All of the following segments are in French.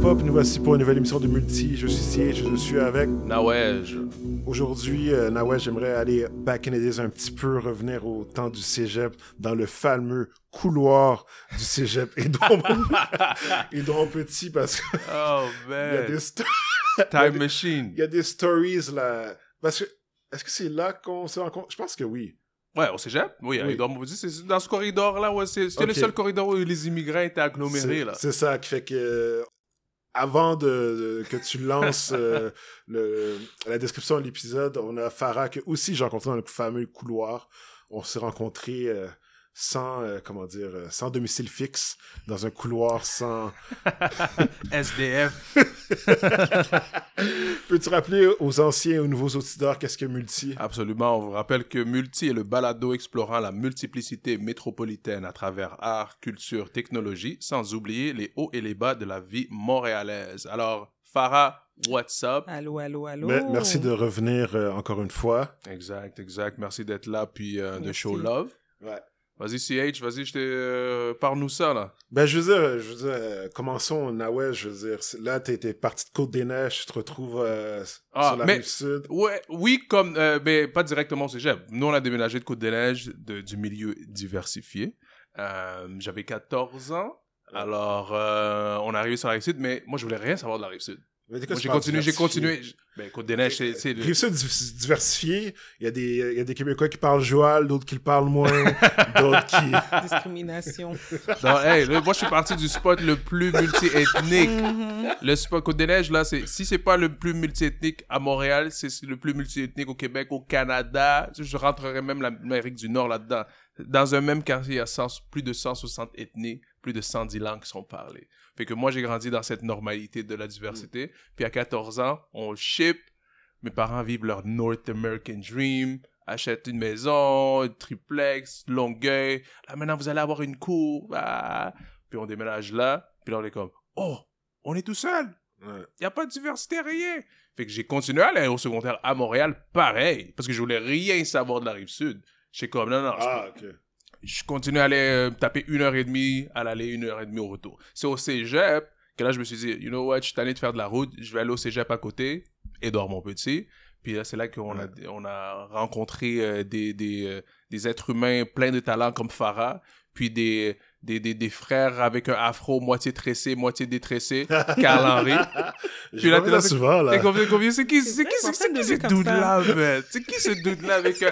Pop, nous voici pour une nouvelle émission de Multi. Je suis Siege, je suis avec. Nawej. Aujourd'hui, euh, Nawej, j'aimerais aller back in the days un petit peu, revenir au temps du cégep, dans le fameux couloir du cégep Édouard Édouard Petit, parce que. Oh, il y a man. des Time Machine. il y a des stories là. Parce que. Est-ce que c'est là qu'on se rencontre? Je pense que oui. Ouais, au cégep? Oui, Oui. c'est dans ce corridor-là. Ouais, c'est- C'était le seul corridor où les immigrants étaient agglomérés, C'est- là. C'est ça qui fait que avant de, que tu lances euh, la description de l'épisode, on a Farah que aussi j'ai rencontré dans le fameux couloir. On s'est rencontrés euh, sans euh, comment dire euh, sans domicile fixe dans un couloir sans. SDF. Peux-tu rappeler aux anciens et aux nouveaux auditeurs qu'est-ce que multi? Absolument. On vous rappelle que Multi est le balado explorant la multiplicité métropolitaine à travers art, culture, technologie, sans oublier les hauts et les bas de la vie montréalaise. Alors, Farah, what's up? Allô, allô, allô? Me- Merci de revenir euh, encore une fois. Exact, exact. Merci d'être là, puis euh, de show love. Ouais. Vas-y, CH, vas-y, je euh, parle-nous ça, là. Ben, je veux dire, je veux dire, euh, commençons, je veux dire, là, t'es parti de Côte-des-Neiges, tu te retrouves euh, Ah, sur la mais- rive sud. Ouais, oui, comme, euh, mais pas directement au cégep. Nous, on a déménagé de Côte-des-Neiges, de- du milieu diversifié. Euh, J'avais 14 ans. Alors, euh, on est arrivé sur la Rive-Sud, mais moi, je voulais rien savoir de la Rive-Sud. Mais j'ai continué, j'ai continué. Ben, Côte-des-Neiges, c'est... c'est le- Rive sud div- diversifié, il y, a des, il y a des Québécois qui parlent joual, d'autres qui le parlent moins, d'autres qui... Discrimination. Non, hey, là, moi, je suis parti du spot le plus multi-ethnique. Mhm. Le spot Côte-des-Neiges, là, c'est, si c'est pas le plus multiethnique à Montréal, c'est le plus multiethnique au Québec, au Canada. Je rentrerais même l'Amérique du Nord là-dedans. Dans un même quartier, il y a 100 plus de 160 ethnies, plus de 110 langues sont parlées. Fait que moi, j'ai grandi dans cette normalité de la diversité. Puis à 14 ans, on ship. Mes parents vivent leur North American Dream, achètent une maison, un triplex, Longueuil. Là, maintenant, vous allez avoir une cour. Ah. Puis on déménage là. Puis là, on est comme, oh, on est tout seul. Ouais. Il n'y a pas de diversité, rien. Fait que j'ai continué à aller au secondaire à Montréal, pareil, parce que je voulais rien savoir de la rive sud. J'étais comme, non, non, je- Ah, ok. Je continue à aller euh, taper une heure et demie à l'aller, une heure et demie au retour. C'est au cégep que là, je me suis dit, you know what, je suis tanné de faire de la route, je vais aller au cégep à côté, Edouard mon petit. Puis là, c'est là qu'on a, on a rencontré euh, des, des, euh, des êtres humains pleins de talents comme Farah, puis des, des, des, des frères avec un afro moitié tressé, moitié détressé, Carl-Henri. Je Puis là, vois t'es là, souvent, là. T'es c'est qui, c'est qui, c'est, c'est qui ce dude-là, man? C'est qui ce dude-là avec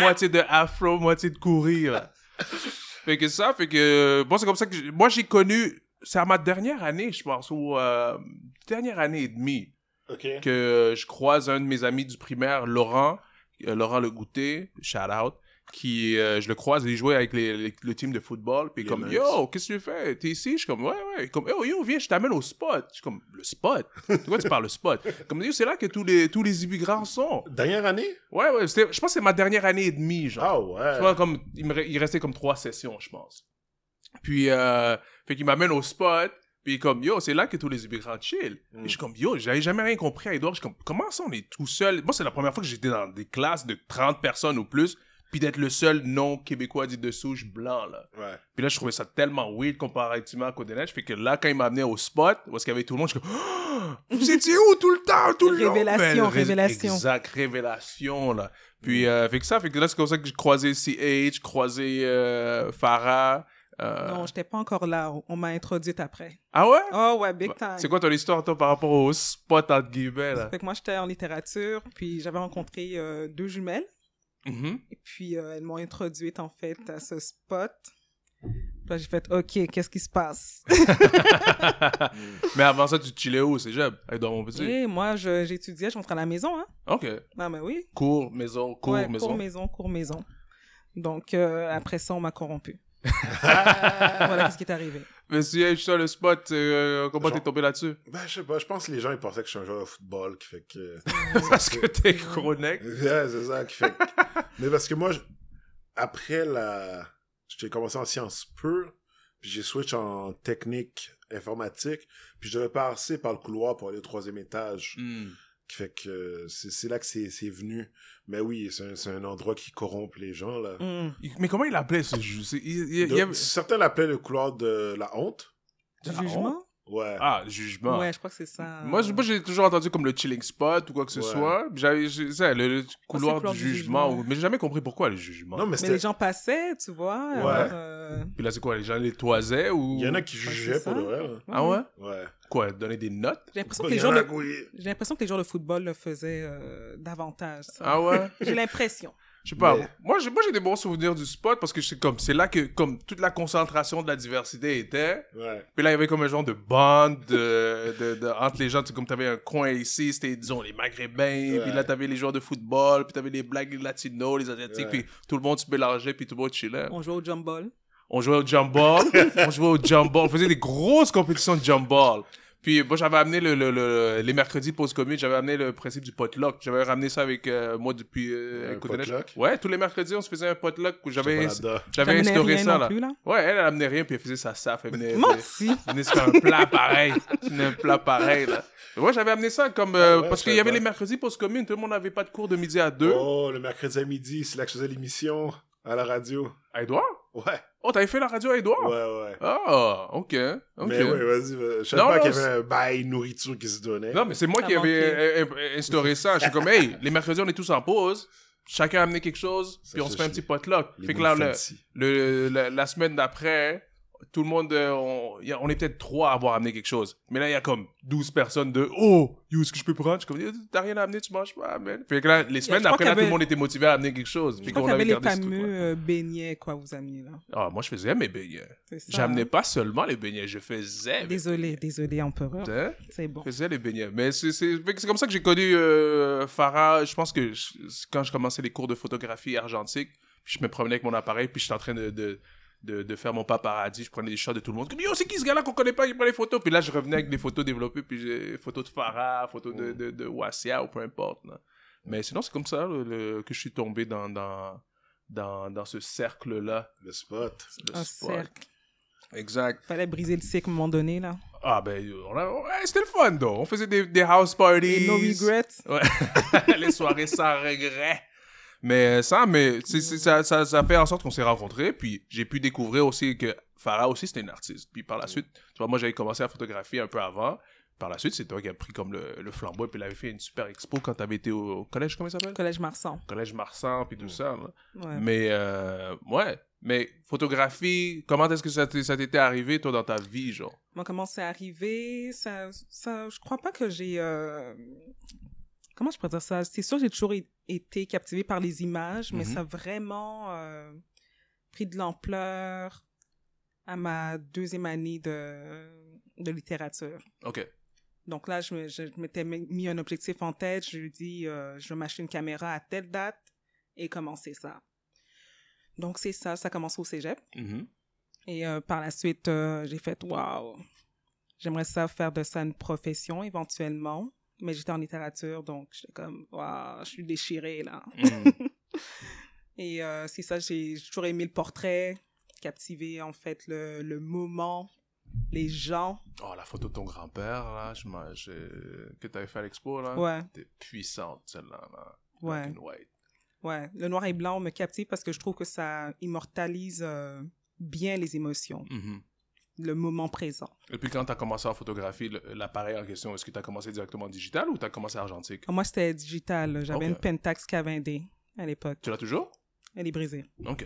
moitié de afro, moitié de courir, là? Fait que ça, fait que, bon, c'est comme ça que, moi, j'ai connu, c'est à ma dernière année, je pense, ou, euh, dernière année et demie, que euh, je croise un de mes amis du primaire, Laurent, euh, Laurent Le Goûter, shout out, qui, euh, je le croise, il jouait avec les, les- le team de football, puis comme, yo, qu'est-ce que tu fais? T'es ici? Je suis comme, ouais, ouais. Comme, yo, yo, viens, je t'amène au spot. Je suis comme, le spot? De quoi tu parles, le spot? Comme, yo, c'est là que tous les, tous les immigrants sont. Dernière année? Ouais, ouais, je pense que c'est ma dernière année et demie, genre. Ah ouais. Vois, comme, il, me re- il restait comme trois sessions, je pense. Puis, euh, fait qu'il m'amène au spot, puis comme, yo, c'est là que tous les immigrants chill. Mm. Et je suis comme, yo, j'avais jamais rien compris à Edouard. Je suis comme, comment ça, on est tout seul? Moi, c'est la première fois que j'étais dans des classes de 30 personnes ou plus, puis d'être le seul non-québécois dit de souche blanc, là. Ouais. Puis là, je trouvais ça tellement weird comparativement à Côte-des-Neiges. Fait que là, quand il m'a amené au spot, où est-ce qu'il y avait tout le monde, je suis comme, Oh, vous étiez où tout le temps, tout le? Révélation, Ben, ré- révélation. Exact, révélation, là. Puis, euh, fait que ça, fait que là, c'est comme ça que j'ai croisé CH, croisé euh, Farah. euh, Non, j'étais pas encore là. On m'a introduite après. Ah ouais? Oh ouais, big time. C'est quoi ton histoire, toi, par rapport au spot, entre guillemets, là? Fait que moi, j'étais en littérature, puis j'avais rencontré euh, deux jumelles. Mhm. Et puis, euh, elles m'ont introduite, en fait, à ce spot. Puis Là, j'ai fait, OK, qu'est-ce qui se passe? Mais avant ça, tu chillais où, c'est Jeb? Avec dans mon petit? Et moi, je- j'étudiais, je rentrais à la maison, hein. Ok. Ah, ben oui. Cours, maison, cours, ouais, maison. cours maison, cours maison. Donc, euh, après ça, on m'a corrompu. voilà ce qui est arrivé. Mais CH, toi, le spot, euh, comment t'es tombé là-dessus? Ben, je sais pas, je pense que les gens, ils pensaient que je suis un joueur de football, qui fait que... Parce que t'es neck. Ouais, c'est ça qui fait que... Mais parce que moi, je- après la... J'ai commencé en sciences pures, puis j'ai switch en technique informatique, puis je devais passer par le couloir pour aller au troisième étage, Hmm. qui fait que c'est là que c'est c'est venu. Mais oui, c'est un, c'est un endroit qui corrompt les gens, là. Mm. Il- Mais comment il appelait ce jeu? C'est- il- il- il y Donc, avait- Certains l'appelaient le couloir de la honte. Du De la jugement? Ouais. Ah, le jugement. Ouais, je crois que c'est ça. Moi, je- moi, j'ai toujours entendu comme le chilling spot ou quoi que ce Ouais. soit. J'avais, je- ça, le, le couloir du du jugement. jugement. ou- Mais j'ai jamais compris pourquoi le jugement. Non, mais Mais c'était. les gens passaient, tu vois. Ouais. alors, euh, Puis là, c'est quoi Les gens les toisaient ou? Il y en a qui Ouais, jugeaient c'est pour ça. de vrai. là. Ah ouais? Ouais. Quoi Donner des notes? J'ai l'impression Bah, que les gens de... qui- J'ai l'impression que les joueurs de football le faisaient euh, davantage. ça. Ah ouais? J'ai l'impression. Je sais pas. Mais- Moi, j'ai, moi, j'ai des bons souvenirs du spot parce que c'est comme, c'est là que comme toute la concentration de la diversité était. Ouais. Puis là, il y avait comme un genre de bande de, de, de- entre les gens. Tu sais, comme t'avais un coin ici, c'était, disons, les Maghrébins. Ouais. Puis là, t'avais les joueurs de football. Puis t'avais les Blacks, les Latinos, les Asiatiques. Ouais. Puis tout le monde se mélangeait. Puis tout le monde chillait. On jouait au jump ball. On jouait au jump ball. on jouait au jump ball. On faisait des grosses compétitions de jump ball. Puis moi, j'avais amené le, le- le- les mercredis de pause commune, j'avais amené le principe du potluck. J'avais ramené ça avec euh, moi depuis euh, Un? Ouais, tous les mercredis, on se faisait un potluck où j'avais j'avais instauré rien ça non là. plus, là? Ouais, elle, elle amenait rien puis elle faisait sa saf. Elle venait, Moi elle aussi. venait se faire un plat pareil. Elle venait un plat pareil là. Moi, j'avais amené ça comme euh, Ah ouais, parce qu'il y avait les mercredis pause commune, tout le monde n'avait pas de cours de midi à deux. Oh, le mercredi à midi, c'est là que je faisais l'émission à la radio. À Edouard Ouais. Oh, t'avais fait la radio à Edouard Ouais, ouais. Ah, ok, ok. Mais oui, vas-y. vas- Je savais pas qu'il y avait un bail nourriture qui se donnait. Non, mais c'est moi qui avais instauré ça. Je suis comme, hey, les mercredis, on est tous en pause. Chacun a amené quelque chose, Ça, puis on se fait un petit potluck. Fait que là, le, fancy. le- la, la semaine d'après, tout le monde, euh, on, y a- on est peut-être trois à avoir amené quelque chose. Mais là, il y a comme 12 personnes de Oh, yo, est-ce que je peux prendre? Je suis comme, t'as rien à amener, tu manges pas, man. Fait que là, les semaines d'après, là, y tout le avait- monde était motivé à amener quelque chose. Je Puis crois qu'on avait avait les fameux euh, beignets, quoi, vous amiez, là. Ah, moi, je faisais mes beignets. J'amenais hein. pas seulement les beignets, je faisais. Désolé, désolé, empereur. beignets. C'est bon. Je faisais les beignets. Mais c'est comme ça que j'ai connu euh, Farah. Je pense que je- quand je commençais les cours de photographie argentique, puis je me promenais avec mon appareil, puis j'étais en train de, de, de, de faire mon paparazzi. Je prenais des shots de tout le monde. Comme, yo, c'est qui ce gars-là qu'on connaît pas? Qui prend les photos? Puis là, je revenais avec des photos développées, puis j'ai photos de Farah, photos de, de, de Wassia, ou peu importe. là. Mais sinon, c'est comme ça le- le- que je suis tombé dans, dans, dans, dans ce cercle-là. Le spot. de Un sport. cercle. Exact. Fallait briser le cycle à un moment donné, là. Ah, ben, ouais, c'était le fun, donc. On faisait des, des house parties. No regrets. Ouais. les soirées sans regret. Mais ça, mais c'est- c'est- ça, ça, ça fait en sorte qu'on s'est rencontrés. Puis j'ai pu découvrir aussi que Farah aussi, c'était une artiste. Puis par la suite, tu vois, moi, j'avais commencé à photographier un peu avant. Par la suite, c'est toi qui as pris comme le, le flambeau. Et puis il avait fait une super expo quand tu avais été au, au collège, comment il s'appelle? Collège Marsan. Collège Marsan, puis tout ça. Ouais. Mais, euh, ouais. Mais photographie, comment est-ce que ça t'est ça t'était arrivé, toi, dans ta vie, genre? Moi, comment c'est arrivé, ça, ça, je crois pas que j'ai, euh, comment je pourrais dire ça? C'est sûr, j'ai toujours été captivée par les images, mais Mhm. ça a vraiment euh, pris de l'ampleur à ma deuxième année de, de littérature. Ok. Donc là, je, me- je m'étais mis un objectif en tête. Je lui dis, euh, je vais m'acheter une caméra à telle date et commencer ça. Donc c'est ça, ça commence au cégep. Mhm. Et euh, par la suite, euh, j'ai fait waouh, j'aimerais ça faire de ça une profession éventuellement. Mais j'étais en littérature, donc j'étais comme waouh, je suis déchirée là. Mhm. Et euh, c'est ça, j'ai toujours aimé le portrait, captiver en fait le, le moment, les gens. Oh, la photo de ton grand-père, là, je je- que tu avais fait à l'expo, là. Ouais, T'es puissante, celle-là. Là. ouais, Black and white. ouais. Le noir et blanc me captive parce que je trouve que ça immortalise euh, bien les émotions, Mhm. Le moment présent. Et puis quand tu as commencé à photographier l'appareil en question, est-ce que tu as commencé directement en digital ou tu as commencé argentique? Moi, c'était digital. J'avais une Pentax K20D à l'époque. Tu l'as toujours? Elle est brisée. Ok.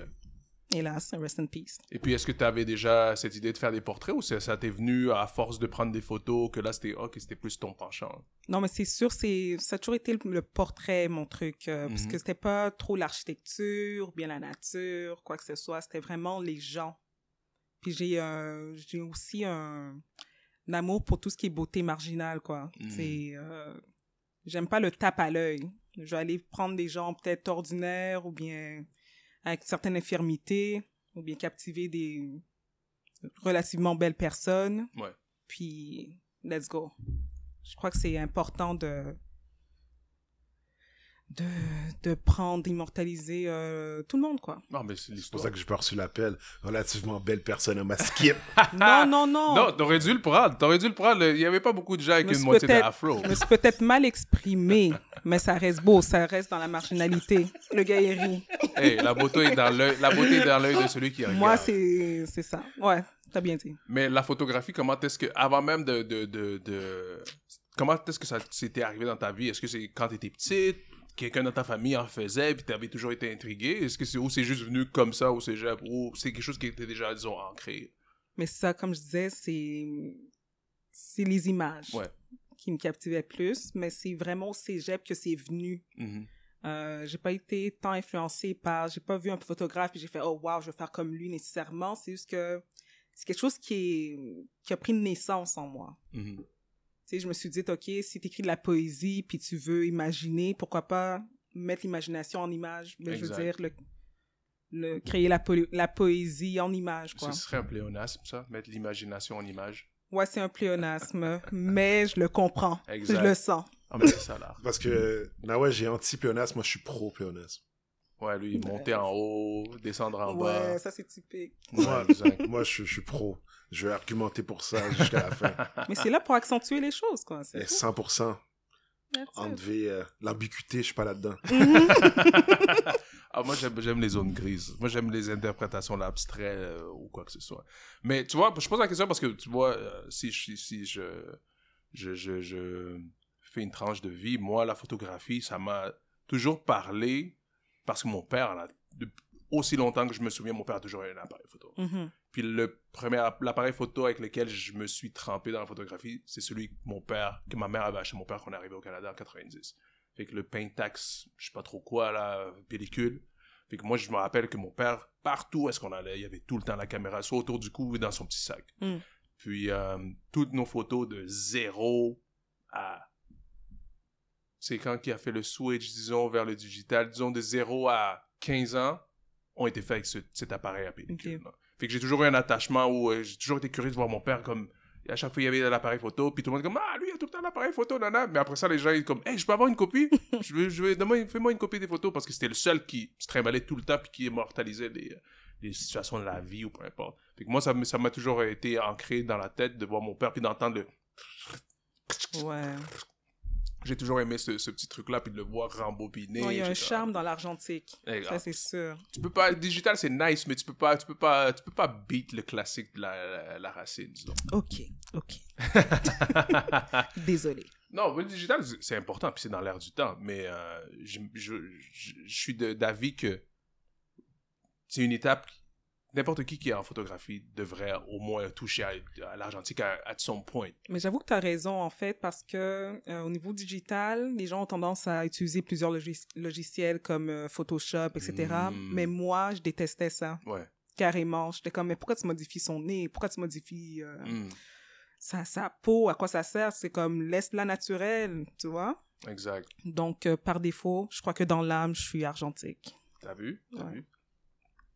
Hélas, rest in peace. Et puis est-ce que tu avais déjà cette idée de faire des portraits ou ça t'est venu à force de prendre des photos que là c'était ok, c'était plus ton penchant? Non, mais c'est sûr, c'est ça a toujours été le, le portrait, mon truc, euh, parce Mhm. que c'était pas trop l'architecture, bien la nature, quoi que ce soit. C'était vraiment les gens. Puis j'ai euh, j'ai aussi un, un amour pour tout ce qui est beauté marginale, quoi. Mhm. C'est euh, j'aime pas le tape à l'œil. Je vais aller prendre des gens peut-être ordinaires ou bien avec certaines infirmités ou bien captiver des relativement belles personnes. Ouais. Puis, let's go. Je crois que c'est important de, de, de prendre, d'immortaliser euh, tout le monde, quoi. Non, mais c'est pour ça que j'ai pas reçu l'appel. Relativement belle personne à ma skip. non, non, non. Non, t'aurais dû le prendre. T'aurais dû le prendre. Il y avait pas beaucoup de gens avec Mais une moitié d'afro. Je me suis peut-être mal exprimée, mais ça reste beau, ça reste dans la marginalité. Le gars, il rit. Hey, la beauté est dans l'œil. La beauté est dans l'œil de celui qui regarde. Moi, c'est c'est ça. Ouais. T'as bien dit. Mais la photographie, comment est-ce que, avant même de, de, de, de- comment est-ce que ça s'était arrivé dans ta vie? Est-ce que c'est quand t'étais petite, quelqu'un dans ta famille en faisait, puis t'avais toujours été intrigué? Est-ce que c'est, ou c'est juste venu comme ça au cégep, ou c'est quelque chose qui était déjà, disons, ancré? Mais ça, comme je disais, c'est c'est les images Ouais. qui me captivaient plus, mais c'est vraiment au cégep que c'est venu. Mhm. Euh, j'ai pas été tant influencée par, j'ai pas vu un photographe et j'ai fait oh wow, je vais faire comme lui nécessairement. C'est juste que c'est quelque chose qui est qui a pris naissance en moi. Mhm. Sais, je me suis dit ok, si t'écris de la poésie puis tu veux imaginer, pourquoi pas mettre l'imagination en image? Mais je veux dire le, le créer la, po- la poésie en image quoi. Ce serait un pléonasme, ça, mettre l'imagination en image. Ouais, c'est un pléonasme, mais je le comprends. Exact. Je le sens. Ah, mais c'est ça, l'art. Parce que, ah ouais, j'ai anti-pléonasme, moi je suis pro-pléonasme. Ouais, lui, monter en haut, descendre en ouais, bas. ça c'est typique. Ouais, Moi, moi je, je suis pro. Je vais argumenter pour ça jusqu'à la fin. Mais c'est là pour accentuer les choses, quoi. C'est Et tout. 100%. That's it. Enlever euh, l'ambiguïté, je suis pas là-dedans. Mhm. Ah, moi, j'aime, j'aime les zones grises. Moi, j'aime les interprétations l'abstrait euh, ou quoi que ce soit. Mais tu vois, je pose la question parce que tu vois, euh, si, si je, je, je, je fais une tranche de vie, moi, la photographie, ça m'a toujours parlé parce que mon père, là, aussi longtemps que je me souviens, mon père a toujours eu un appareil photo. Mhm. Puis le premier, l'appareil photo avec lequel je me suis trempé dans la photographie, c'est celui que mon père, que ma mère avait acheté mon père quand on est arrivé au Canada en 90. Fait que le Pentax, je sais pas trop quoi, là, pellicule. Fait que moi, je me rappelle que mon père, partout où est-ce qu'on allait, il y avait tout le temps la caméra, soit autour du cou ou dans son petit sac. Mm. Puis euh, toutes nos photos de zéro à... C'est quand qui a fait le switch, disons, vers le digital, disons de 0 à 15 ans, ont été faits avec ce- cet appareil à pellicule. Fait que j'ai toujours eu un attachement où euh, j'ai toujours été curieux de voir mon père comme à chaque fois il y avait l'appareil photo puis tout le monde comme ah lui il a tout le temps l'appareil photo nana mais après ça les gens ils comme hey je peux avoir une copie? Je veux je veux fais-moi une copie des photos parce que c'était le seul qui se trimballait tout le temps puis qui immortalisait les, les situations de la vie ou peu importe. Fait que moi ça ça m'a toujours été ancré dans la tête de voir mon père puis d'entendre le Ouais. J'ai toujours aimé ce, ce petit truc là puis de le voir rembobiner Ouais, Il y a un etc. charme dans l'argentique. Eh, Ça, c'est sûr. tu peux pas digital c'est nice mais tu peux pas tu peux pas tu peux pas beat le classique de la, la, la racine disons Ok, ok. Désolé. Non, le digital, c'est- important, puis c'est dans l'air du temps. Mais euh, je, je, je, je suis d'avis que c'est une étape. N'importe qui qui est en photographie devrait au moins toucher à, à l'argentique à, à son point. Mais j'avoue que tu as raison, en fait, parce que euh, au niveau digital, les gens ont tendance à utiliser plusieurs logis- logiciels comme euh, Photoshop, etc. Mm. Mais moi, je détestais ça, Ouais. carrément. J'étais comme, mais pourquoi tu modifies son nez? Pourquoi tu modifies euh, Mm, sa, sa peau? À quoi ça sert? C'est comme, laisse-la naturelle, tu vois? exact. Donc, par défaut, je crois que dans l'âme, je suis argentique. T'as vu? T'as Ouais. vu?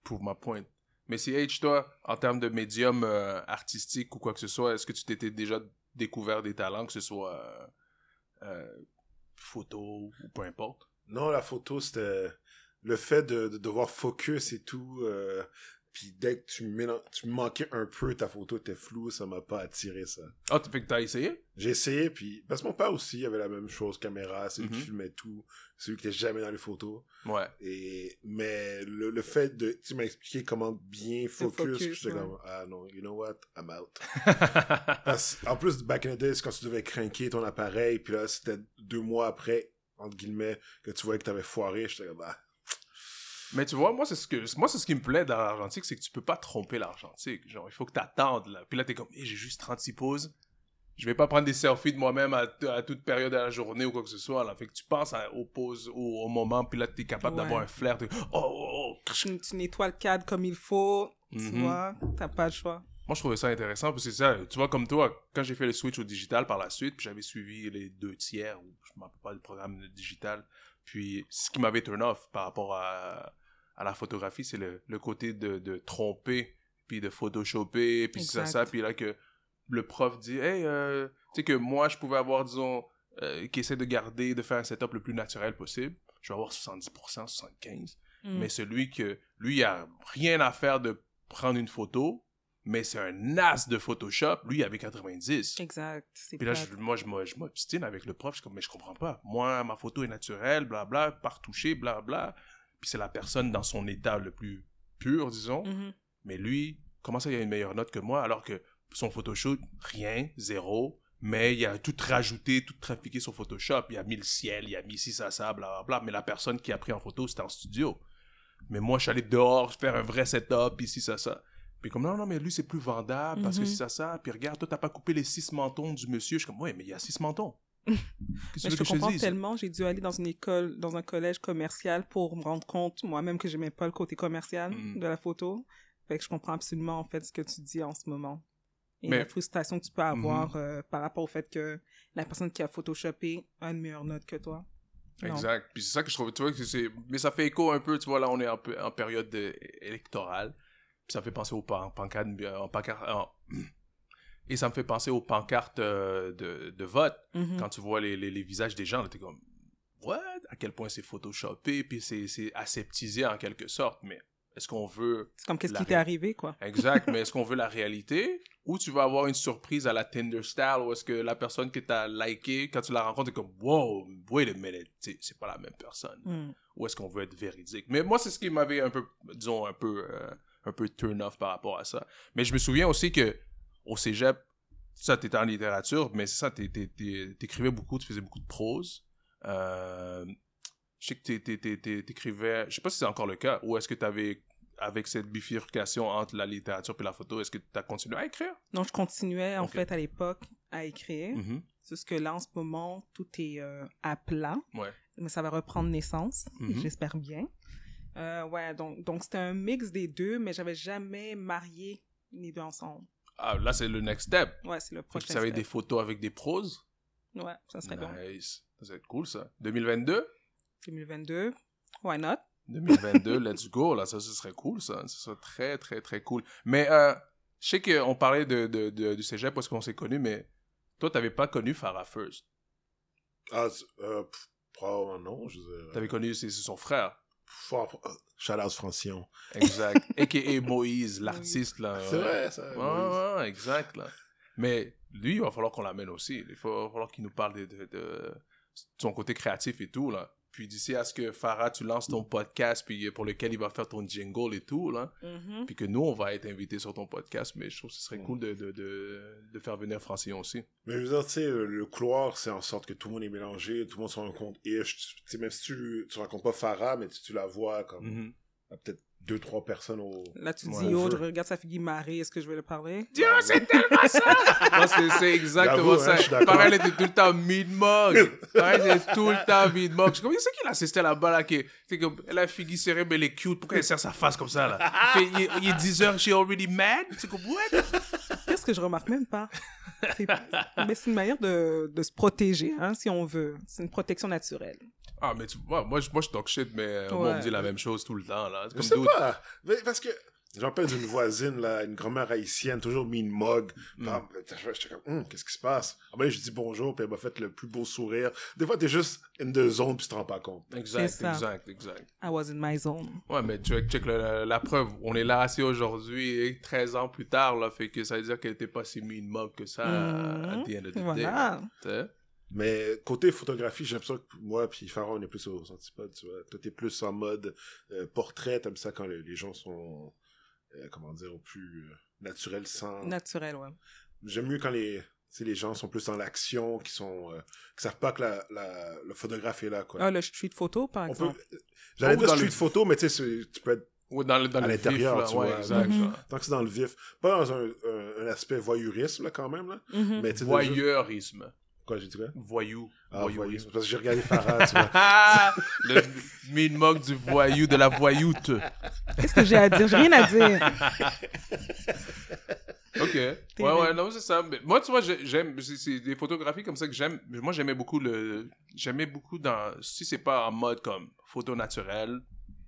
Pour ma pointe. Mais si H, toi, en termes de médium euh, artistique ou quoi que ce soit, est-ce que tu t'étais déjà découvert des talents, que ce soit euh, euh, photo ou peu importe? Non, la photo, c'était le fait de, de devoir focus et tout. Puis dès que tu, tu manquais un peu, ta photo était floue, ça m'a pas attiré ça. Ah, tu fait que t'as essayé? J'ai essayé, puis parce que mon père aussi avait la même chose, caméra, c'est lui qui Mhm. filmait tout, c'est lui qui était jamais dans les photos. Ouais. Et mais le, le fait de tu m'as expliqué comment bien focus, focus, j'étais ouais. comme ah non, you know what, I'm out. Parce- en plus back in the days quand tu devais craquer ton appareil, puis là c'était deux mois après entre guillemets que tu voyais que t'avais foiré, j'étais comme ah Mais tu vois, moi, c'est ce que moi c'est ce qui me plaît dans l'argentique, c'est que tu peux pas tromper l'argentique. Genre, il faut que t'attendes, là. Puis là, t'es comme, Eh, j'ai juste 36 poses. Je vais pas prendre des selfies de moi-même à, à toute période de la journée ou quoi que ce soit, là. Fait que tu penses à- aux poses, au, au moment, puis là, t'es capable Ouais. d'avoir un flair. de, oh, oh, oh. Tu, tu nettoies le cadre comme il faut, tu Mhm. vois? T'as pas le choix. Moi, je trouvais ça intéressant, parce que c'est ça, tu vois, comme toi, quand j'ai fait le switch au digital par la suite, puis j'avais suivi les deux tiers, ou je me rappelle pas du programme digital, puis ce qui m'avait turn off par rapport à, à la photographie, c'est le, le côté de, de tromper, puis de photoshopper, puis ça, ça, puis là que le prof dit, hey, euh, tu sais que moi, je pouvais avoir, disons, euh, qui essaie de garder, de faire un setup le plus naturel possible, je vais avoir 70%, 75%, Mm. mais celui que, lui, il a rien à faire de prendre une photo, mais c'est un as de Photoshop, lui, il avait 90. Exact. Puis là, je- moi, je m'obstine avec le prof, je suis comme, mais je comprends pas. Moi, ma photo est naturelle, blabla, pas retouchée, blabla. Puis c'est la personne dans son état le plus pur, disons. Mhm. Mais lui, comment ça, il a une meilleure note que moi, alors que son photoshoot, rien, zéro, mais il a tout rajouté, tout trafiqué sur Photoshop. Il a mis le ciel, il a mis ci, ça, ça, blablabla. Mais la personne qui a pris en photo, c'était en studio. Mais moi, je suis allé dehors faire un vrai setup, ici, ça, ça. Puis comme, non, non, mais lui, c'est plus vendable parce que Mhm. si ça, ça. Puis regarde, toi, t'as pas coupé les six mentons du monsieur. Je suis comme, ouais, mais il y a six mentons. Je te comprends tellement. J'ai dû aller dans une école, dans un collège commercial pour me rendre compte moi-même que j'aimais pas le côté commercial Mhm. de la photo. Fait que je comprends absolument en fait ce que tu dis en ce moment. Et Mais- la frustration que tu peux avoir euh, par rapport au fait que la personne qui a photoshopé a une meilleure note que toi. Non. Exact. Puis c'est ça que je trouve, tu vois, que c'est... Mais ça fait écho un peu, tu vois, là, on est en, peu- en période de- électorale. Ça me fait penser aux pan- pancartes... euh, Et ça me fait penser aux pancartes euh, de, de vote. Mhm. Quand tu vois les, les, les visages des gens, t'es comme... What? À quel point c'est photoshopé, puis c'est, aseptisé en quelque sorte. Mais est-ce qu'on veut... C'est comme qu'est-ce qui t'est arrivé, quoi? Exact, mais est-ce qu'on veut la réalité? Ou tu vas avoir une surprise à la Tinder style où est-ce que la personne que t'as liké, quand tu la rencontres, t'es comme wow, wait a minute, c'est c'est pas la même personne. Mm. Ou est-ce qu'on veut être véridique? Mais moi, c'est ce qui m'avait un peu, disons, un peu, euh, un peu turn off par rapport à ça. Mais je me souviens aussi que au cégep, ça, t'étais en littérature, mais c'est ça, t'é- t'é- t'é- t'écrivais beaucoup, tu faisais beaucoup de prose. Euh, je sais que t'é- t'é- t'é- t'é- t'écrivais, je sais pas si c'est encore le cas, ou est-ce que t'avais, avec cette bifurcation entre la littérature et la photo, est-ce que t'as continué à écrire? Non, je continuais en fait à l'époque à écrire. C'est ce que là, en ce moment, tout est euh, à plat. Ouais. Mais ça va reprendre naissance, Mhm. j'espère bien. Euh, ouais, donc donc c'était un mix des deux, mais j'avais jamais marié les deux ensemble. Ah, là, c'est le next step. Ouais, c'est le prochain tu avais step. des photos avec des proses? Ouais, ça serait bon. Nice. Ça va être cool, ça. 2022 2022, why not? 2022, let's go, là, ça, ce serait cool, ça. Ce serait très, très, très cool. Mais, euh, je sais qu'on parlait de, de, de- du cégep parce qu'on s'est connus, mais toi, t'avais pas connu Farah First? Ah, euh, pff, probablement non, je dire. T'avais connu, c'est son frère? Fort- euh, Shout out Francion. Exact. A.K.A. Moïse, l'artiste, là. C'est vrai, ça. Ouais, Moïse. ouais, exact, là. Mais lui, il va falloir qu'on l'amène aussi. Il va va falloir qu'il nous parle de, de- de son côté créatif et tout, là. Puis d'ici à ce que Farah, tu lances ton podcast, puis pour lequel il va faire ton jingle et tout, là. Mhm. Puis que nous, on va être invités sur ton podcast, mais je trouve que ce serait cool de, de, de, de faire venir Francillon aussi. Mais je veux dire, tu sais, euh, le couloir, c'est en sorte que tout le monde est mélangé, tout le monde se rencontre. Et tu sais, même si tu, tu rencontres pas Farah, mais tu, tu la vois comme Mhm. à peut-être deux, trois personnes au. Là, tu Ouais. dis, oh, je regarde sa fille marée, est-ce que je vais le parler? Dieu, c'est tellement ça! C'est, c'est exactement hein, ça. Pareil, elle était tout le temps mid-mug. Pareil, elle était tout le temps mid-mug. Je suis comme, c'est qui l'assistait là-bas, là, qui, c'est comme, elle a figure serrée, mais elle est cute. Pourquoi elle serre sa face comme ça, là? Fait, il, est- il est 10 heures, she already mad? C'est comme, what? Qu'est-ce que je remarque même pas? Mais c'est une manière de, de se protéger, hein, si on veut. C'est une protection naturelle. Ah, mais tu vois, moi, je- moi, je talk shit, mais euh, moi, on me dit la même chose tout le temps, là. C'est Je comme, sais pas. Mais parce que j'en parle d'une voisine, là, une grand-mère haïtienne, toujours mis une mug. Mm. J'étais comme, Hum, qu'est-ce qui se passe? Ah ben, je dis bonjour, puis elle m'a fait le plus beau sourire. Des fois, t'es juste in the zone, puis tu te rends pas compte. Exact, exact, exact. I was in my zone. Ouais, mais check, check la, la preuve. On est là assis aujourd'hui, et 13 ans plus tard, là, fait que ça veut dire qu'elle était pas si mid-mug que ça, Mhm. at the end of the Voilà. day. Tu sais? Mais côté photographie, j'aime ça que moi puis Farah, on est plus aux antipodes, tu vois. Toi, t'es plus en mode euh, portrait, t'aimes ça quand les, les gens sont, euh, comment dire, au plus euh, naturel, sans... Naturel, ouais. J'aime mieux quand les, les gens sont plus dans l'action, qui sont, euh, qui savent pas que la, la, le photographe est là, quoi. Ah, le street photo, par on peut, exemple. j'allais Ou dire street le- photo, mais tu sais, c'est- tu peux être, Ou dans le, dans À le l'intérieur, tu ouais, vois. exact. Mhm. tant que c'est dans le vif, pas dans un, un, un aspect voyeurisme, là, quand même, là. Mhm. Mais Voyeurisme. Quoi, j'ai dit quoi? Voyou. Ah, Voyouisme. voyeurisme. Parce que j'ai regardé Farah, tu vois. Ah, le mid-mug du voyou, de la voyoute. Qu'est-ce que j'ai à dire? J'ai rien à dire. Ok. Ouais, ouais, non, c'est ça. Mais moi, tu vois, j'ai- j'aime. C'est c'est des photographies comme ça que j'aime. Moi, j'aimais beaucoup le. J'aimais beaucoup dans. Si c'est pas en mode comme photo naturelle,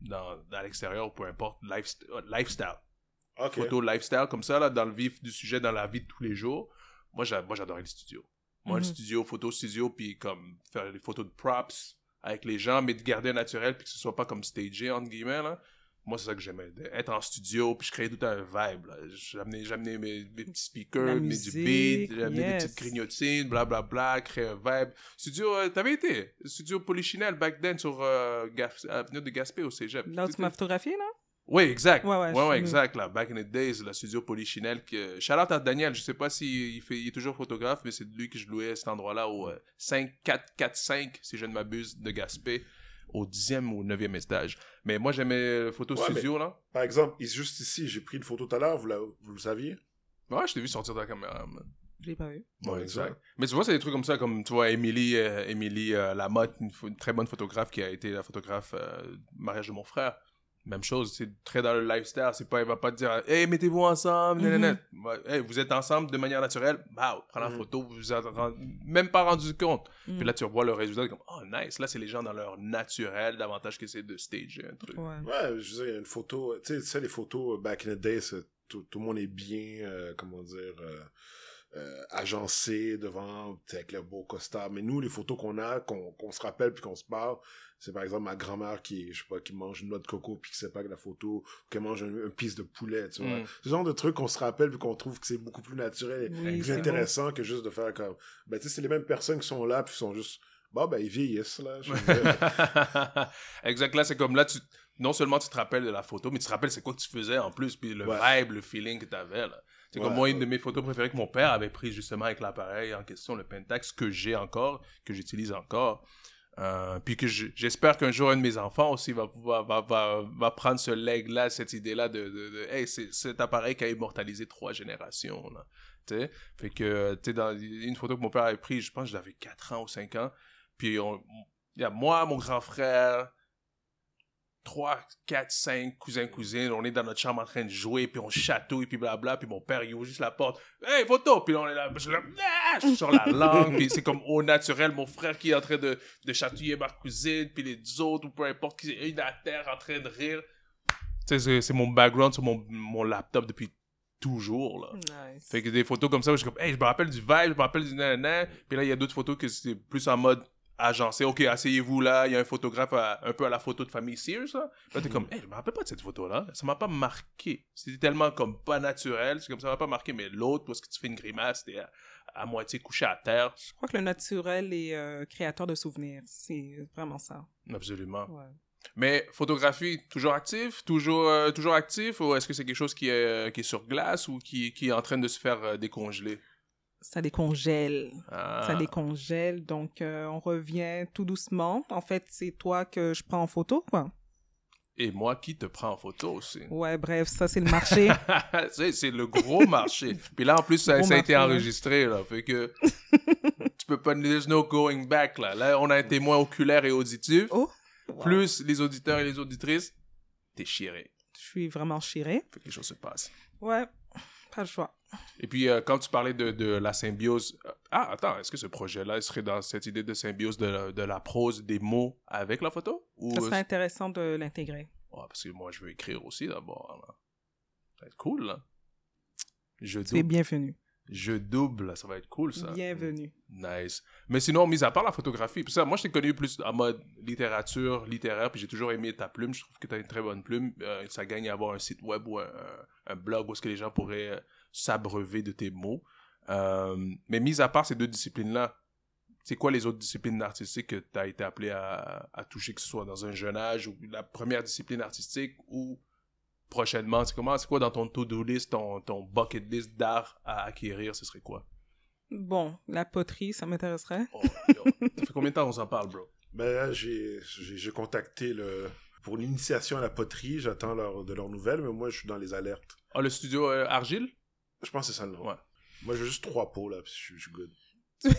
dans, dans l'extérieur ou peu importe, lifest- lifestyle. Photo lifestyle comme ça, là, dans le vif du sujet, dans la vie de tous les jours. Moi, j'a- moi j'adorais Moi, le Mhm. studio, photo studio, puis comme faire des photos de props avec les gens, mais de garder un naturel, puis que ce soit pas comme stagé, entre guillemets, là. Moi, c'est ça que j'aimais. Être en studio, puis je créais tout un vibe. là. J'amenais, j'amenais mes, mes petits speakers, mes du beat, j'amenais yes. des petites grignotines, blablabla, créer un vibe. Studio, euh, t'avais été. Studio Polichinelle, back then, sur euh, Avenue de Gaspé au cégep. Là où tu m'as photographié, là? Oui, exact. Ouais, Ouais, ouais, ouais, je- exact. Là, back in the days, la studio Polichinelle. Que... Shout out à Daniel. Je sais pas s'il il fait, il est toujours photographe, mais c'est de lui que je louais à cet endroit-là au euh, 5445, si je ne m'abuse, de Gaspé, au 10e ou 9e étage. Mais moi, j'aimais le photo Ouais, studio, là. Par exemple, juste ici, j'ai pris une photo tout à l'heure, vous, la- vous le saviez? Ouais, je t'ai vu sortir de la caméra, man. Je l'ai pas vu. Ouais, Ouais, exact. ça. Mais tu vois, c'est des trucs comme ça, comme tu vois, Émilie, euh, Émilie euh, Lamotte, une, une très bonne photographe qui a été la photographe euh, du mariage de mon frère. Même chose, c'est très dans le lifestyle. C'est pas, elle va pas te dire, hey, mettez-vous ensemble, Hey, vous êtes ensemble de manière naturelle, bah, prends la Mhm. photo, vous vous êtes même pas rendu compte. Mm. Puis là, tu revois le résultat, comme, oh, nice. Là, c'est les gens dans leur naturel, davantage que c'est de stage, un truc. Ouais. Ouais, je veux dire, il y a une photo, tu sais, tu sais, les photos euh, back in the day, tout le monde est bien, euh, comment dire, euh, euh, agencé devant, avec le beau costard. Mais nous, les photos qu'on a, qu'on se rappelle puis qu'on se parle, c'est par exemple ma grand-mère qui, je sais pas, qui mange une noix de coco puis qui sait pas que la photo, ou qu'elle mange un, un piece de poulet, tu vois. Mm. Ce genre de trucs qu'on se rappelle puis qu'on trouve que c'est beaucoup plus naturel et Oui, plus intéressant que juste de faire comme, ben, tu sais, c'est les mêmes personnes qui sont là puis sont juste, bah, ben, ils vieillissent, là. je exact, là, c'est comme là, tu, non seulement tu te rappelles de la photo, mais tu te rappelles c'est quoi que tu faisais en plus, puis le Ouais. vibe, le feeling que tu avais. Là. C'est comme moi, une de mes photos préférées que mon père avait pris justement avec l'appareil en question, le Pentax, que j'ai encore, que j'utilise encore. Euh, puis que je- j'espère qu'un jour, un de mes enfants aussi va, va, va, va, va prendre ce leg-là, cette idée-là de, de, de hey, c'est cet appareil qui a immortalisé trois générations. Là. Tu sais? Fait que, tu sais, dans une photo que mon père avait prise, je pense que j'avais 4 ans ou 5 ans. Puis il y a moi, mon grand frère, 3, 4, 5 cousins, cousines, on est dans notre chambre en train de jouer, puis on chatouille, puis blabla, puis mon père, il ouvre juste la porte. Hey, photo! Puis là, on est là, je suis là, Ah! Je sur la langue, puis c'est comme au naturel, mon frère qui est en train de, de chatouiller ma cousine, puis les autres, ou peu importe, qui est une à terre en train de rire. Tu sais, c'est- c'est mon background sur mon, mon laptop depuis toujours, là. Nice. Fait que des photos comme ça, où je suis comme, hey, je me rappelle du vibe, je me rappelle du nanana. Puis là, il y a d'autres photos que c'est plus en mode agencé. Ok, asseyez-vous là, il y a un photographe à- un peu à la photo de famille Sears, là. Là, t'es comme, hey, je me rappelle pas de cette photo-là. Ça m'a pas marqué. C'était tellement comme pas naturel. C'est comme ça m'a pas marqué. Mais l'autre, parce que tu fais une grimace, t'es à, à moitié couché à terre. Je crois que le naturel est euh, créateur de souvenirs. C'est vraiment ça. Absolument. Ouais. Mais photographie, toujours actif, toujours, euh, toujours actif, ou est-ce que c'est quelque chose qui est, qui est sur glace ou qui, qui est en train de se faire euh, décongeler? Ça décongèle. Ah. Ça décongèle. Donc, euh, on revient tout doucement. En fait, c'est toi que je prends en photo, quoi. Et moi qui te prends en photo aussi. Ouais, bref, ça, c'est le marché. c'est, le gros marché. Puis là, en plus, ça, a été enregistré, là. Fait que tu peux pas... There's no going back, là. Là, on a un témoin oculaire et auditif. Oh. Wow. Plus les auditeurs et les auditrices. T'es chiré. Je suis vraiment chirée. Fait que les choses se passent. Ouais, pas le choix. Et puis, euh, quand tu parlais de, de la symbiose... euh, Ah, attends, est-ce que ce projet-là serait dans cette idée de symbiose de, la- de la prose, des mots avec la photo? Ou... Ça serait intéressant de l'intégrer. Ouais, parce que moi, je veux écrire aussi, d'abord. Ça va être cool, là. Je Tu es double. Je double, ça va être cool, ça. Bienvenue. Nice. Mais sinon, mis à part la photographie, ça, moi, je t'ai connu plus en mode littérature, littéraire, puis j'ai toujours aimé ta plume. Je trouve que tu as une très bonne plume. Euh, ça gagne à avoir un site web ou un, un blog où est-ce que les gens pourraient euh, s'abreuver de tes mots. Euh, mais mis à part ces deux disciplines-là, c'est quoi les autres disciplines artistiques que tu as été appelé à, à toucher, que ce soit dans un jeune âge ou la première discipline artistique ou prochainement? C'est comment, c'est quoi dans ton to-do list, ton, ton bucket list d'art à acquérir, ce serait quoi? Bon, la poterie, ça m'intéresserait. Oh, ça fait combien de temps qu'on s'en parle, bro? Ben là, j'ai contacté le pour l'initiation à la poterie, j'attends leur, de leurs nouvelles, mais moi je suis dans les alertes. Ah, le studio euh, Argile? Je pense que c'est ça le nom. Ouais. Moi j'ai juste trois pots là, puis je, suis- je suis good.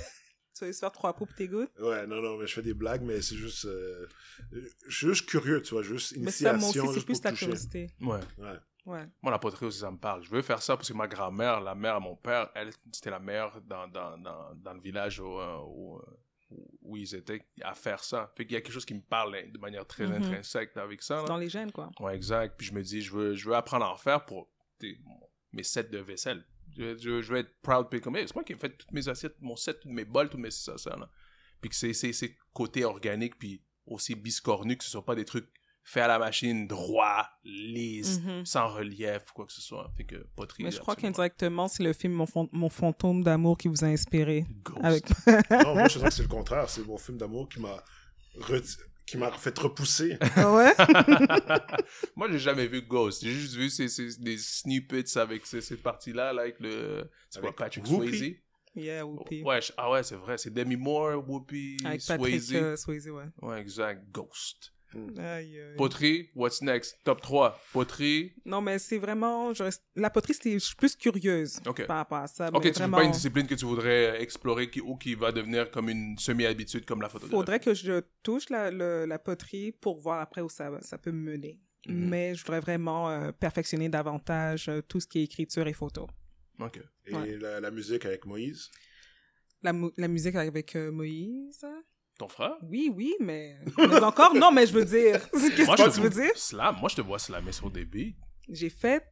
Tu vas se faire trois pots pour tes gouttes? Ouais, non, non, mais je fais des blagues, mais c'est juste. euh, je suis juste curieux, tu vois, juste Mais ça, initiation. moi aussi, c'est plus la toucher. curiosité. Ouais. Ouais. Ouais. Moi, la poterie aussi, ça me parle. Je veux faire ça parce que ma grand-mère, la mère à mon père, elle, c'était la meilleure dans, dans, dans, dans le village où, euh, où, euh, où ils étaient à faire ça. Fait qu'il y a quelque chose qui me parle hein, de manière très Mhm. intrinsèque avec ça. là. Dans les gènes, quoi. Ouais, exact. Puis je me dis, je veux, je veux apprendre à en faire pour mes sets de vaisselle. Je, je, je veux être proud, puis comme, Hey, c'est moi qui ai fait toutes mes assiettes, mon set, toutes mes bols, tous mes ça, ça, là. Puis que c'est, c'est, c'est côté organique, puis aussi biscornu, que ce soit pas des trucs faits à la machine, droit, lisse, Mhm. sans relief, quoi que ce soit. Fait que poterie. Mais je crois absolument. qu'indirectement, c'est le film Mon, Fon- Mon fantôme d'amour qui vous a inspiré. Ghost. Avec... Non, moi je pense que c'est le contraire. C'est mon film d'amour qui m'a reti- qui m'a fait repousser. Ah ouais? Moi, j'ai jamais vu Ghost. J'ai juste vu ces, ces- des snippets avec ces- cette partie-là, là, avec le. C'est quoi, Avec Patrick Whoopi? Swayze? Yeah, Whoopi. Ouais, je- ah ouais, c'est vrai. C'est Demi Moore, Whoopi, Avec Patrick Swayze. euh, Swayze, ouais. Ouais, exact. Ghost. Aïe, aïe. Poterie, what's next? Top 3. Poterie. Non, mais c'est vraiment... je reste- La poterie, c'était- je suis plus curieuse Ok. par rapport à ça. Ok, mais tu vraiment, pas une discipline que tu voudrais explorer qui, ou qui va devenir comme une semi-habitude comme la photographie? faudrait que je touche la, le- la poterie pour voir après où ça, ça peut me mener. Mhm. Mais je voudrais vraiment euh, perfectionner davantage euh, tout ce qui est écriture et photo. Ok. Et Ouais. la, la musique avec Moïse? La, mu- la musique avec euh, Moïse. Ton frère? Oui, oui, mais... mais encore, non, mais je veux dire... Qu'est-ce que tu veux dire? Slam. Moi, je te vois slammer sur des beats. J'ai fait...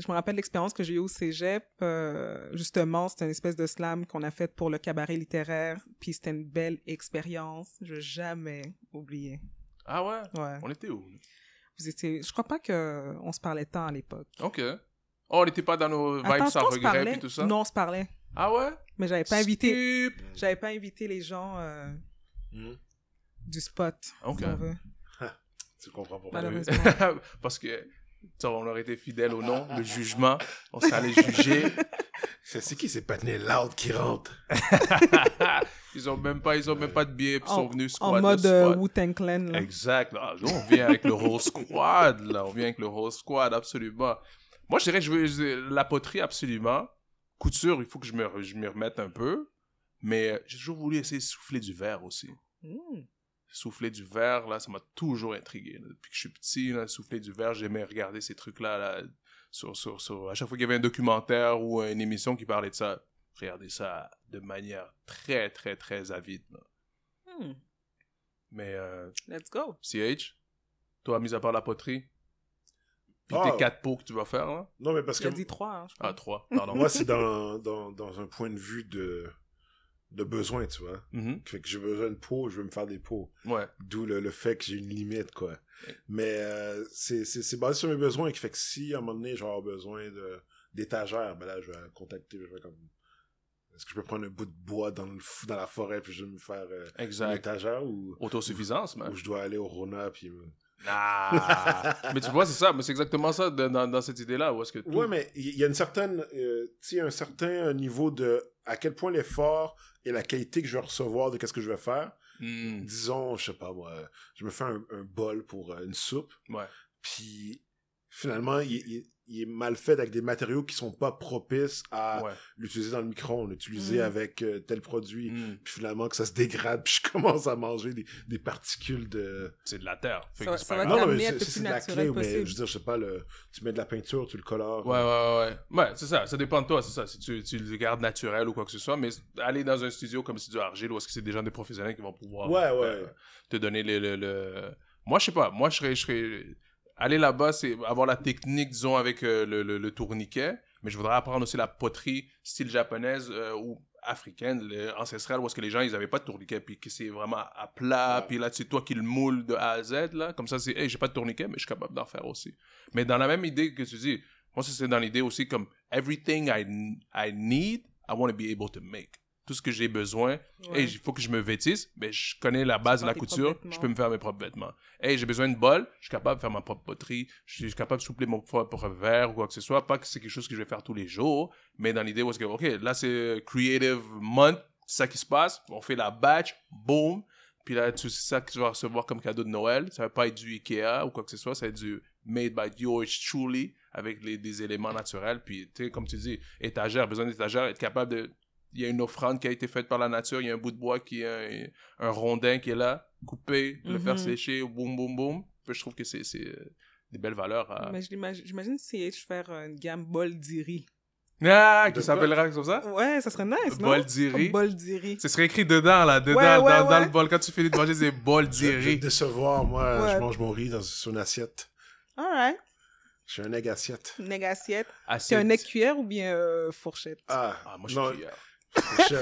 Je me rappelle l'expérience que j'ai eue au cégep. euh, justement, c'était une espèce de slam qu'on a faite pour le cabaret littéraire. Puis c'était une belle expérience. Je vais jamais oublier. Ah ouais? Ouais. On était où? Vous étiez... Je crois pas que on se parlait tant à l'époque. Ok. Oh, on n'était pas dans nos vibes Attends, sans qu'on regret parlait? et tout ça? Non, on se parlait. Ah ouais? Mais j'avais pas invité... J'avais pas invité les gens euh, Hmm. du spot, Ok. si on veut. Tu comprends pourquoi? Malheureusement. Parce que, on aurait été fidèle au nom, le jugement. On s'est allé juger. C'est qui ces patinets loud qui rentrent? ils ont même pas, ils ont même pas de billets, puis ils En- sont venus En squat mode le euh. Wu-Tang Clan, là. Exact. Là, nous, on vient avec le whole squad, là. On vient avec le whole squad, absolument. Moi, je dirais que je veux, je- la poterie, absolument. Couture, il faut que je me, je m'y remette un peu. Mais euh, j'ai toujours voulu essayer de souffler du verre aussi. Mm. Souffler du verre, là, ça m'a toujours intrigué. là. Depuis que je suis petit, là, souffler du verre, j'aimais regarder ces trucs-là, là, sur, sur, sur- à chaque fois qu'il y avait un documentaire ou une émission qui parlait de ça, regarder ça de manière très, très, très avide. là. Hmm. Mais, euh, Let's go. CH, toi, mis à part la poterie, puis Ah. tes quatre pots que tu vas faire, là? Non, mais parce Il que a dit trois, hein, je crois. Ah, trois, pardon. moi, c'est dans, dans, dans un point de vue de, de besoin, tu vois. Mhm. Fait que j'ai besoin de peau, je veux me faire des peaux. Ouais. D'où le, le fait que j'ai une limite, quoi. Ouais. Mais euh, c'est basé sur mes besoins, qui fait que si, à un moment donné, je vais avoir besoin d'étagères, ben là, je vais contacter, je vais comme... Est-ce que je peux prendre un bout de bois dans, le, dans la forêt, puis je vais me faire euh, une Exact. étagère, ou, Autosuffisance, man. ou je dois aller au Rona, puis... Ah. mais tu vois, c'est ça. Mais c'est exactement ça de- dans, dans cette idée-là. Où est-ce que tout... Ouais, mais il y a une certaine, euh, tu sais, un certain niveau de à quel point l'effort et la qualité que je vais recevoir de qu'est-ce que je vais faire. Hmm. Disons, je sais pas moi, je me fais un, un bol pour euh, une soupe, Ouais. puis finalement, il, il- il est mal fait avec des matériaux qui sont pas propices à Ouais. l'utiliser dans le micro-ondes, l'utiliser Mm. avec euh, tel produit. Hmm. Puis finalement, que ça se dégrade, puis je commence à manger des, des particules de... C'est de la terre. Fait Ça que va- c'est ça va. Non, mais de la clé, mais je veux dire, je sais pas, le, tu mets de la peinture, tu le colores. Ouais, ouais, ouais, ouais. Ouais, c'est ça. Ça dépend de toi, c'est ça. Si tu, tu le gardes naturel ou quoi que ce soit. Mais aller dans un studio comme c'est du Argile, ou est-ce que c'est des gens des professionnels qui vont pouvoir Ouais, ouais. euh, te donner le, le, le- Moi, je sais pas. Moi, je serais, je serais... Aller là-bas, c'est avoir la technique, disons, avec euh, le, le, le tourniquet. Mais je voudrais apprendre aussi la poterie style japonaise euh, ou africaine, le- ancestrale, où est-ce que les gens, ils avaient pas de tourniquet, puis que c'est vraiment à plat, Ouais. puis là, c'est toi qui le moule de A à Z, là. Comme ça, c'est, hey, j'ai pas de tourniquet, mais je suis capable d'en faire aussi. Mais dans la même idée que tu dis, moi, c'est dans l'idée aussi comme everything I, I need, I want to be able to make. Tout ce que j'ai besoin, Ouais. Hey, il faut que je me vêtisse, mais je connais la base de la couture, je peux me faire mes propres vêtements. Hey, j'ai besoin de bol, je suis capable de faire ma propre poterie, je suis capable de soupler mon propre verre ou quoi que ce soit. Pas que c'est quelque chose que je vais faire tous les jours, mais dans l'idée où est-ce que, OK, là c'est Creative Month, c'est ça qui se passe, on fait la batch, boom, puis là, c'est ça que tu vas recevoir comme cadeau de Noël. Ça va pas être du Ikea ou quoi que ce soit, ça va être du made by yours truly, avec les, des éléments naturels. Puis, tu sais, comme tu dis, étagère, besoin d'étagère, être capable de il y a une offrande qui a été faite par la nature, il y a un bout de bois qui est un, un rondin qui est là, coupé, le Mhm. faire sécher, boum, boum, boum. Je trouve que c'est c'est, euh, des belles valeurs. à- Mais j'imagine CH faire une gamme bol d'iri. Ah, De qui s'appellera comme ça? Ouais, ça serait nice, non? Bol d'iri. Bol d'iri. Ce serait écrit dedans, là, dedans, Ouais, ouais, dans, le bol. Quand tu finis de manger, c'est bol Je vais te d'iri. décevoir, moi, Ouais. je mange mon riz dans, sur une assiette. Alright. Je suis un egg assiette. Une egg assiette. C'est Assiette. un egg cuillère ou bien euh, fourchette? Ah, Ah, moi, je suis cuillère.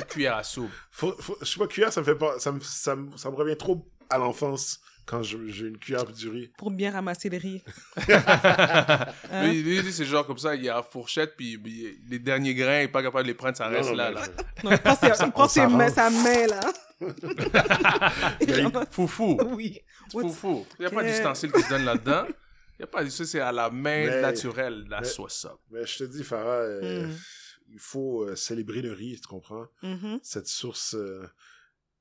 Cuillère à soupe. Faut, faut, je sais pas, cuillère, ça me fait pas, ça me, ça me, ça me revient trop à l'enfance quand je- j'ai une cuillère du riz. Pour bien ramasser le riz. Hein? Lui, lui, lui, c'est genre comme ça, il y a la fourchette, puis puis les derniers grains, il est pas capable de les prendre, ça Non, reste non, là. mais là. je- Non, il prend, ses- il prend ses mains, sa main, là. Foufou. Oui. Foufou. Il n'y a pas d'ustensile qui se donne là-dedans. Il n'y a pas ça, c'est à la main Mais- naturelle, la mais- ça. Mais je te dis, Farah, euh, Mm. Il faut euh, célébrer le riz, tu comprends? Mhm. Cette source euh,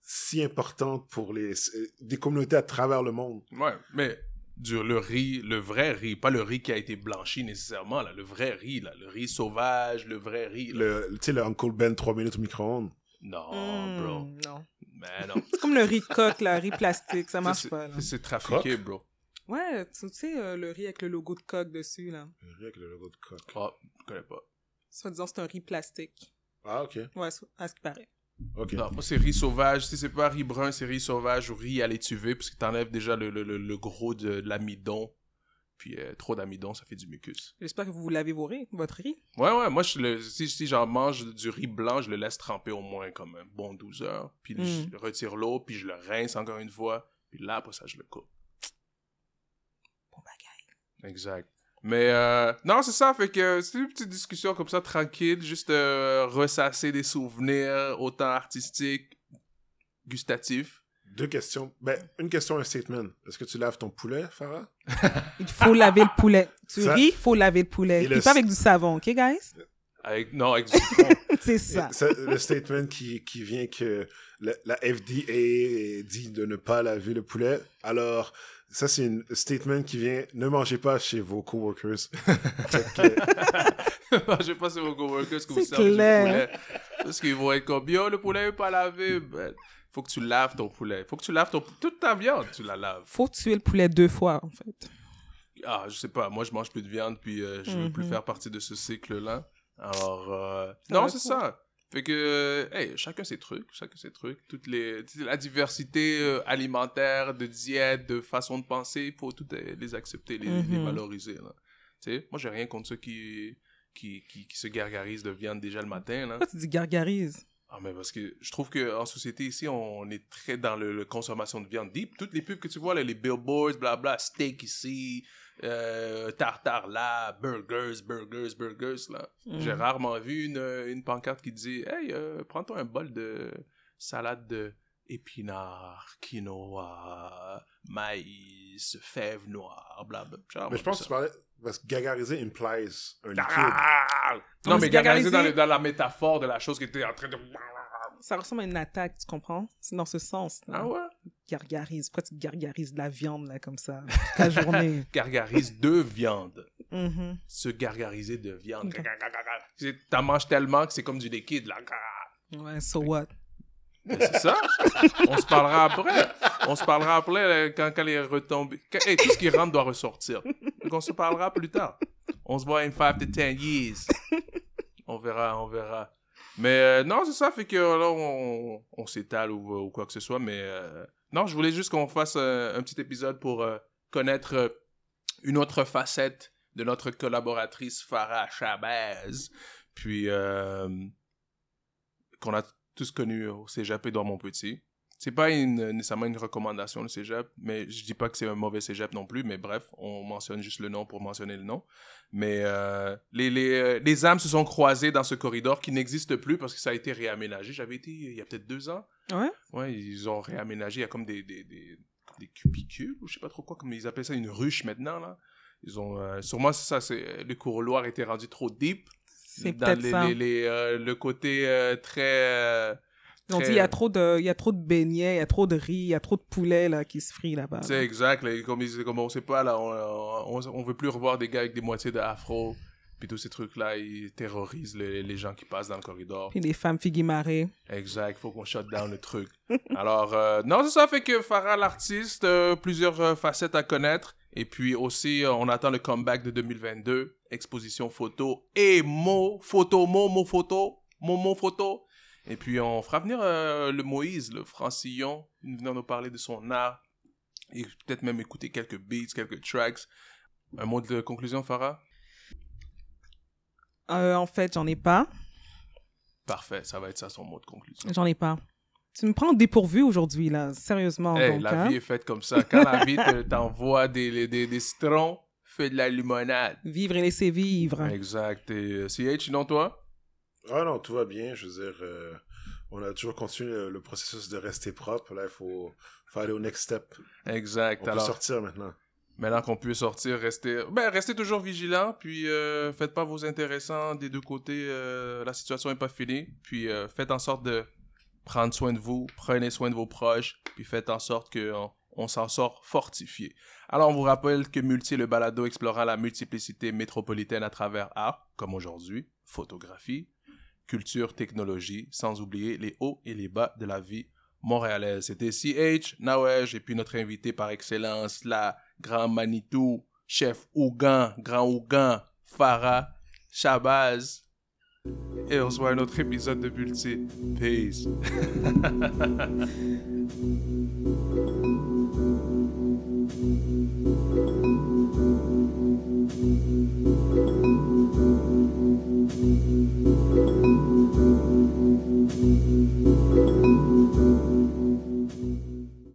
si importante pour les, euh, des communautés à travers le monde. Ouais, mais du, le riz, le vrai riz, pas le riz qui a été blanchi nécessairement, là, le vrai riz, là, le riz sauvage, le vrai riz. là. Le, tu sais, le Uncle Ben 3 minutes au micro-ondes. Non, Mm, bro. Non. Mais non. C'est comme le riz coq, là, riz plastique, ça marche pas. c'est- trafiqué, bro. Ouais, tu tu sais, euh, le riz avec le logo de coq dessus, là. Le riz avec le logo de coq. Oh, je connais pas. Soit disant c'est un riz plastique. Ah, ok. Ouais, so- à ce qui paraît. Ok. Non, moi, c'est riz sauvage. Si c'est pas riz brun, c'est riz sauvage ou riz à l'étuvée, parce que t'enlèves déjà le, le, le, le gros de, de l'amidon. Puis euh, trop d'amidon, ça fait du mucus. J'espère que vous lavez vos riz, votre riz. Ouais, ouais, moi, je le, si, si j'en mange du riz blanc, je le laisse tremper au moins comme un bon 12 heures. Puis Mm. je retire l'eau, puis je le rince encore une fois. Puis là, après ça, je le coupe. Bon bagaille. Exact. Mais euh, non, c'est ça, fait que c'est une petite discussion comme ça, tranquille, juste euh, ressasser des souvenirs, autant artistiques, gustatifs. Deux questions. Ben, une question, un statement. Est-ce que tu laves ton poulet, Farah? Il faut laver le poulet. Tu Ça- ris, il faut laver le poulet. Et le- pas avec du savon, OK, guys? Avec, non, avec du citron. C'est ça. Ça, le statement qui, qui vient que la, la FDA dit de ne pas laver le poulet. Alors, ça, c'est un statement qui vient ne mangez pas chez vos coworkers. Que, je vais passer vos coworkers que vous servez poulet. Parce qu'ils vont être comme, yo, le poulet n'est pas lavé. Ben, faut que tu laves ton poulet. Faut que tu laves ton... Toute ta viande, tu la laves. Faut tuer le poulet deux fois, en fait. Ah, je sais pas. Moi, je mange plus de viande, puis euh, je veux plus Mhm. faire partie de ce cycle-là. Alors, euh, non, c'est ça. Fait que, euh, hey, chacun ses trucs, chacun ses trucs. Toutes les, la diversité euh, alimentaire, de diète, de façon de penser, il faut toutes euh, les accepter, les, les Mhm. valoriser. Là. Tu sais, moi, j'ai rien contre ceux qui, qui, qui, qui se gargarisent de viande déjà le matin. Là. Pourquoi tu dis gargarise? Ah, mais parce que je trouve qu'en société ici, on est très dans le, le consommation de viande deep. Toutes les pubs que tu vois, là, les billboards, blabla, steak ici, euh, tartare là, burgers, burgers, burgers là. Mhm. J'ai rarement vu une, une pancarte qui dit Hey, euh, prends-toi un bol de salade de épinards, quinoa, maïs, fèves noires, blabla. Genre, mais je pense que tu parlais. Parce que gagariser implies un liquide. Ah! Non, Non, mais dans, le- dans la métaphore de la chose qui était en train de. Ça ressemble à une attaque, tu comprends? C'est dans ce sens. là. Ah ouais? Gargarise. Pourquoi tu gargarises de la viande, là, comme ça, toute la journée? Gargarise de viande. Mhm. Se gargariser de viande. Ok. C'est- T'en manges tellement que c'est comme du liquide, là. Ouais, so what? Mais C'est ça. On se parlera après. On se parlera après là, quand, quand les retombées. hey, tout ce qui rentre doit ressortir. Donc on se parlera plus tard. On se voit in 5 to 10 years. On verra, on verra. Mais euh, non, c'est ça, fait que là, on, on s'étale ou, ou quoi que ce soit. Mais euh, non, je voulais juste qu'on fasse euh, un petit épisode pour euh, connaître euh, une autre facette de notre collaboratrice Farah Chabaz. Puis, qu'on a tous connu au cégep Édouard Montpetit. C'est pas une, nécessairement une recommandation, le cégep, mais je dis pas que c'est un mauvais cégep non plus, mais bref, on mentionne juste le nom pour mentionner le nom. Mais euh, les, les, euh, les âmes se sont croisées dans ce corridor qui n'existe plus parce que ça a été réaménagé. J'avais été il y a peut-être deux ans. Ouais? Ouais, ils ont réaménagé. Il y a comme des, des, des, des cubicules, ou je sais pas trop quoi, comme ils appellent ça, une ruche maintenant, là. Ils ont, euh, sûrement, ça, c'est, le couloir était rendu trop deep. C'est peut-être les, ça. les- euh, le côté euh, très... Ils ont dit, il y a trop de, il y a trop de beignets, il y a trop de riz, il y a trop de poulet, là, qui se frient là-bas. C'est exact, là, comme, ils- comme on sait pas, là, on, on, on veut plus revoir des gars avec des moitiés de afro, puis tous ces trucs-là, ils terrorisent les, les gens qui passent dans le corridor. Puis les femmes figues marées. Exact, faut qu'on shut down le truc. Alors, euh, non, c'est ça fait que Farah l'artiste, euh, plusieurs euh, facettes à connaître. Et puis aussi, on attend le comeback de 2022, exposition photo et mots, photo, mots, mots, photo, mots, mots, photo. Et puis, on fera venir euh, le Moïse, le Francillon, venir nous parler de son art. Et peut-être même écouter quelques beats, quelques tracks. Un mot de conclusion, Farah? Euh, en fait, j'en ai pas. Parfait, ça va être ça son mot de conclusion. J'en ai pas. Tu me prends dépourvu aujourd'hui, là. Sérieusement. Hey, donc, la hein? vie est faite comme ça. Quand la vie te- t'envoie des, des, des citrons, fais de la limonade. Vivre et laisser vivre. Exact. Et euh, CH, sinon toi? Ah non, tout va bien. Je veux dire, euh, on a toujours continué le, le processus de rester propre. Là, il faut, faut aller au next step. Exact. On peut Alors, sortir maintenant. maintenant qu'on peut sortir, restez, ben, restez toujours vigilant. Puis, euh, faites pas vos intéressants des deux côtés. euh, la situation est pas finie. Puis, euh, faites en sorte de prendre soin de vous. Prenez soin de vos proches. Puis, faites en sorte qu'on on, s'en sort fortifié. Alors, on vous rappelle que Multi est le balado explorant la multiplicité métropolitaine à travers art, comme aujourd'hui, photographie, culture, technologie, sans oublier les hauts et les bas de la vie montréalaise. C'était CH, Nawej, et puis notre invité par excellence, la grand Manitou, chef Ougan, grand Ougan, Farah, Shabazz. Et on se voit à un autre épisode de Multi. Peace.